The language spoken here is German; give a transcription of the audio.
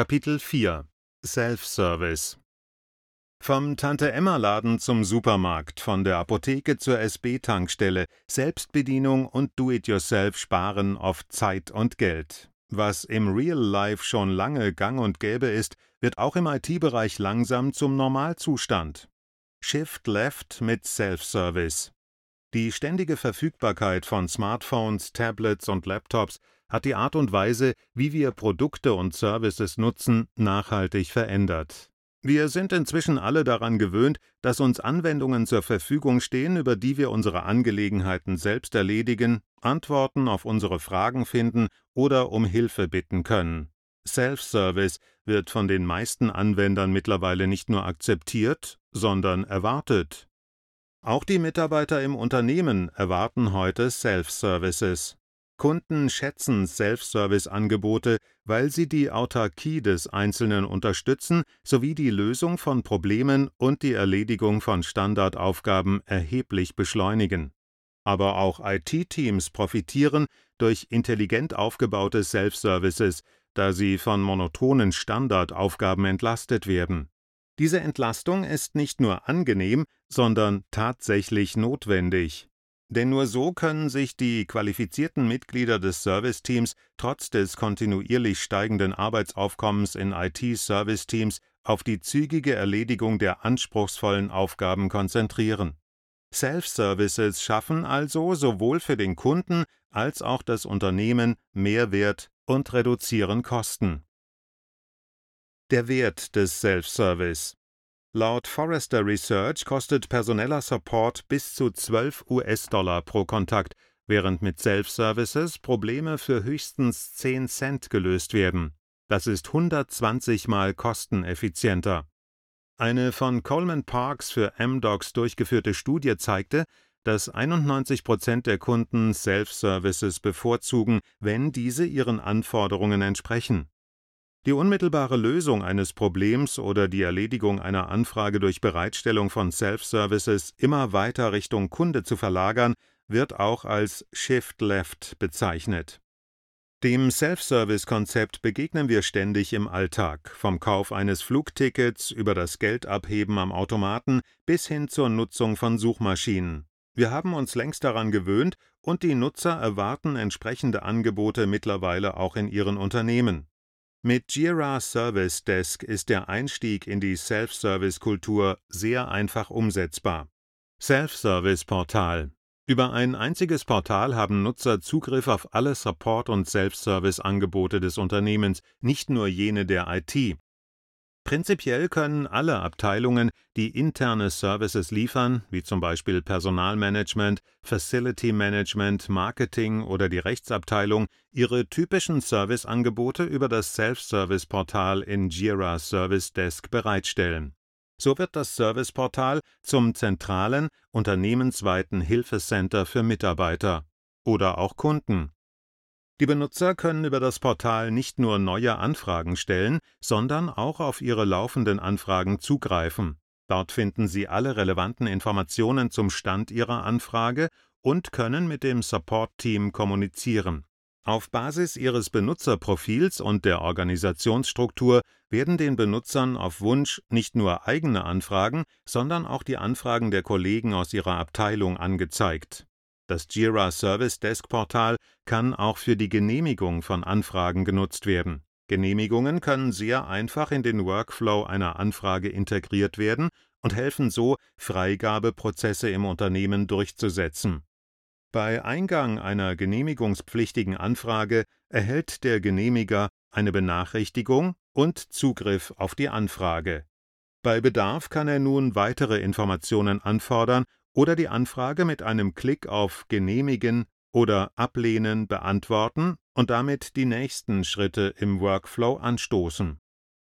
Kapitel 4 Self-Service Vom Tante-Emma-Laden zum Supermarkt, von der Apotheke zur SB-Tankstelle, Selbstbedienung und Do-it-yourself sparen oft Zeit und Geld. Was im Real Life schon lange gang und gäbe ist, wird auch im IT-Bereich langsam zum Normalzustand. Shift Left mit Self-Service. Die ständige Verfügbarkeit von Smartphones, Tablets und Laptops hat die Art und Weise, wie wir Produkte und Services nutzen, nachhaltig verändert. Wir sind inzwischen alle daran gewöhnt, dass uns Anwendungen zur Verfügung stehen, über die wir unsere Angelegenheiten selbst erledigen, Antworten auf unsere Fragen finden oder um Hilfe bitten können. Self-Service wird von den meisten Anwendern mittlerweile nicht nur akzeptiert, sondern erwartet. Auch die Mitarbeiter im Unternehmen erwarten heute Self-Services. Kunden schätzen Self-Service-Angebote, weil sie die Autarkie des Einzelnen unterstützen sowie die Lösung von Problemen und die Erledigung von Standardaufgaben erheblich beschleunigen. Aber auch IT-Teams profitieren durch intelligent aufgebaute Self-Services, da sie von monotonen Standardaufgaben entlastet werden. Diese Entlastung ist nicht nur angenehm, sondern tatsächlich notwendig. Denn nur so können sich die qualifizierten Mitglieder des Serviceteams trotz des kontinuierlich steigenden Arbeitsaufkommens in IT-Serviceteams auf die zügige Erledigung der anspruchsvollen Aufgaben konzentrieren. Self-Services schaffen also sowohl für den Kunden als auch das Unternehmen Mehrwert und reduzieren Kosten. Der Wert des Self-Service Laut Forrester Research kostet personeller Support bis zu 12 US-Dollar pro Kontakt, während mit Self-Services Probleme für höchstens 10 Cent gelöst werden. Das ist 120 mal kosteneffizienter. Eine von Coleman Parks für MDocs durchgeführte Studie zeigte, dass 91 Prozent der Kunden Self-Services bevorzugen, wenn diese ihren Anforderungen entsprechen. Die unmittelbare Lösung eines Problems oder die Erledigung einer Anfrage durch Bereitstellung von Self-Services immer weiter Richtung Kunde zu verlagern, wird auch als Shift Left bezeichnet. Dem Self-Service-Konzept begegnen wir ständig im Alltag, vom Kauf eines Flugtickets über das Geldabheben am Automaten bis hin zur Nutzung von Suchmaschinen. Wir haben uns längst daran gewöhnt und die Nutzer erwarten entsprechende Angebote mittlerweile auch in ihren Unternehmen. Mit Jira Service Desk ist der Einstieg in die Self-Service-Kultur sehr einfach umsetzbar. Self-Service-Portal Über ein einziges Portal haben Nutzer Zugriff auf alle Support- und Self-Service-Angebote des Unternehmens, nicht nur jene der IT. Prinzipiell können alle Abteilungen, die interne Services liefern, wie zum Beispiel Personalmanagement, Facility Management, Marketing oder die Rechtsabteilung, ihre typischen Serviceangebote über das Self-Service-Portal in Jira Service Desk bereitstellen. So wird das Serviceportal zum zentralen, unternehmensweiten Hilfecenter für Mitarbeiter oder auch Kunden. Die Benutzer können über das Portal nicht nur neue Anfragen stellen, sondern auch auf ihre laufenden Anfragen zugreifen. Dort finden sie alle relevanten Informationen zum Stand ihrer Anfrage und können mit dem Support-Team kommunizieren. Auf Basis ihres Benutzerprofils und der Organisationsstruktur werden den Benutzern auf Wunsch nicht nur eigene Anfragen, sondern auch die Anfragen der Kollegen aus ihrer Abteilung angezeigt das Jira Service Desk Portal kann auch für die Genehmigung von Anfragen genutzt werden. Genehmigungen können sehr einfach in den Workflow einer Anfrage integriert werden und helfen so, Freigabeprozesse im Unternehmen durchzusetzen. Bei Eingang einer genehmigungspflichtigen Anfrage erhält der Genehmiger eine Benachrichtigung und Zugriff auf die Anfrage. Bei Bedarf kann er nun weitere Informationen anfordern oder die Anfrage mit einem Klick auf Genehmigen oder Ablehnen beantworten und damit die nächsten Schritte im Workflow anstoßen